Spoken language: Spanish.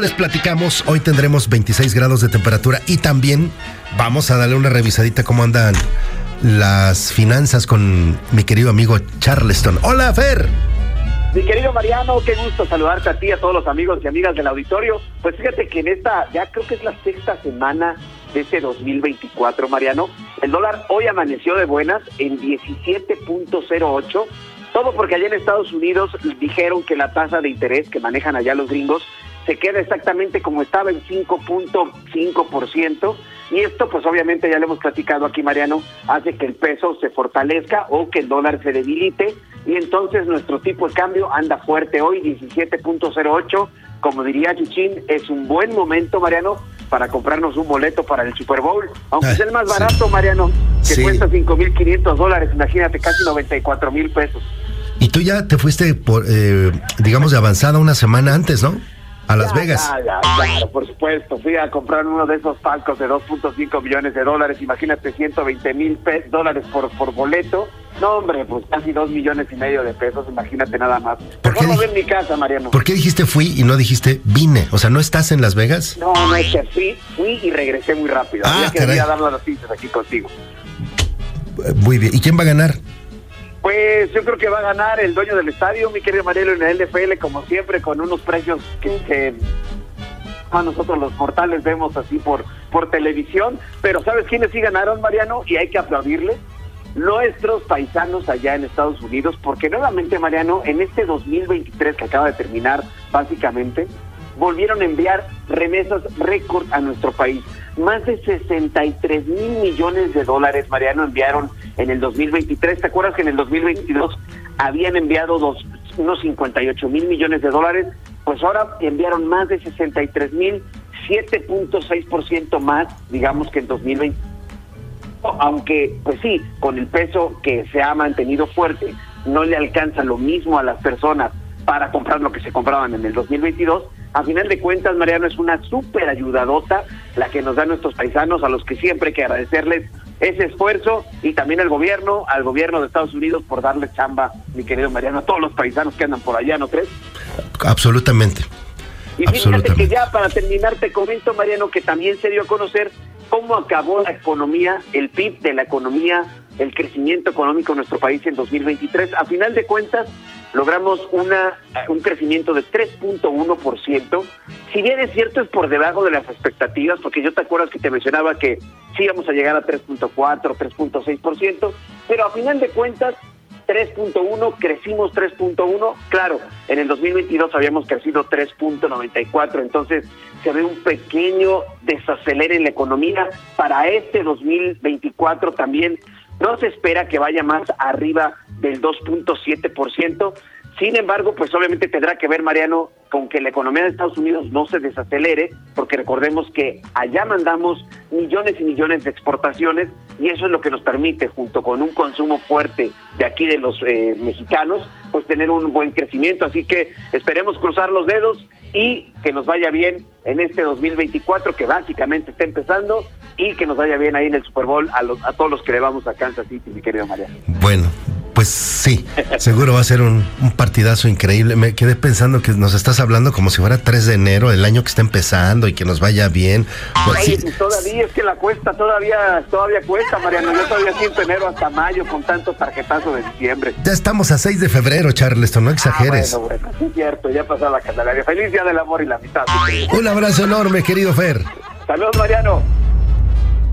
les platicamos, hoy tendremos 26 grados de temperatura y también vamos a darle una revisadita cómo andan las finanzas con mi querido amigo Charleston. Hola, Fer. Mi querido Mariano, qué gusto saludarte a ti, a todos los amigos y amigas del auditorio. Pues fíjate que en esta, ya creo que es la sexta semana de este 2024, Mariano, el dólar hoy amaneció de buenas en 17.08. Todo porque allá en Estados Unidos dijeron que la tasa de interés que manejan allá los gringos se queda exactamente como estaba en 5.5%. Y esto, pues obviamente ya lo hemos platicado aquí, Mariano, hace que el peso se fortalezca o que el dólar se debilite. Y entonces nuestro tipo de cambio anda fuerte hoy, 17.08. Como diría Chichín, es un buen momento, Mariano, para comprarnos un boleto para el Super Bowl. Aunque es el más barato, Mariano, que cuesta 5.500 dólares. Imagínate, casi 94 mil pesos. Y tú ya te fuiste, por, eh, digamos, de avanzada una semana antes, ¿no? A Las Vegas. claro, por supuesto. Fui a comprar uno de esos palcos de 2.5 millones de dólares. Imagínate, 120 mil dólares por, por boleto. No, hombre, pues casi 2 millones y medio de pesos. Imagínate nada más. ¿Por qué, en mi casa, Mariano. ¿Por qué dijiste fui y no dijiste vine? O sea, ¿no estás en Las Vegas? No, no, es que fui, fui y regresé muy rápido. Ah, quería dar las noticias aquí contigo. Muy bien. ¿Y quién va a ganar? Pues yo creo que va a ganar el dueño del estadio, mi querido Mariano, en el LFL, como siempre, con unos precios que, a nosotros los mortales vemos así por, por televisión. Pero ¿sabes quiénes sí ganaron, Mariano? Y hay que aplaudirles. Nuestros paisanos allá en Estados Unidos, porque nuevamente, Mariano, en este 2023 que acaba de terminar, básicamente, volvieron a enviar remesas récord a nuestro país. Más de 63 mil millones de dólares, Mariano, enviaron en el 2023. ¿Te acuerdas que en el 2022 habían enviado dos, unos 58 mil millones de dólares? Pues ahora enviaron más de 63 mil, 7.6% más, digamos que en 2020. Aunque, pues sí, con el peso que se ha mantenido fuerte, no le alcanza lo mismo a las personas para comprar lo que se compraban en el 2022 a final de cuentas, Mariano, es una súper ayudadota la que nos dan nuestros paisanos, a los que siempre hay que agradecerles ese esfuerzo y también al gobierno, al gobierno de Estados Unidos por darle chamba, mi querido Mariano, a todos los paisanos que andan por allá, ¿no crees? Absolutamente. Y fíjate que ya para terminar te comento, Mariano, que también se dio a conocer cómo acabó la economía, el PIB de la economía, el crecimiento económico en nuestro país en 2023. A final de cuentas, logramos una, un crecimiento de 3.1%. Si bien es cierto, es por debajo de las expectativas, porque yo te acuerdas que te mencionaba que sí íbamos a llegar a 3.4, 3.6%, pero a final de cuentas, 3.1, crecimos 3.1, claro, en el 2022 habíamos crecido 3.94, entonces se ve un pequeño desacelere en la economía. Para este 2024 también no se espera que vaya más arriba del 2.7%. Sin embargo, pues obviamente tendrá que ver, Mariano, con que la economía de Estados Unidos no se desacelere, porque recordemos que allá mandamos millones y millones de exportaciones y eso es lo que nos permite, junto con un consumo fuerte de aquí de los eh, mexicanos, pues tener un buen crecimiento. Así que esperemos cruzar los dedos y que nos vaya bien en este 2024 que básicamente está empezando y que nos vaya bien ahí en el Super Bowl a, los, a todos los que le vamos a Kansas City, mi querido María. Bueno, pues sí, seguro va a ser un, partidazo increíble. Me quedé pensando que nos estás hablando como si fuera 3 de enero, el año que está empezando y que nos vaya bien. Ay, todavía es que la cuesta, todavía, todavía cuesta, Mariano. Yo todavía siento enero hasta mayo con tantos tarjetazos de diciembre. Ya estamos a 6 de febrero, Charleston, no exageres. Ah, bueno, bueno, es cierto, ya pasó la Candelaria. Feliz Día del Amor y la Amistad. Un abrazo enorme, querido Fer. Saludos, Mariano.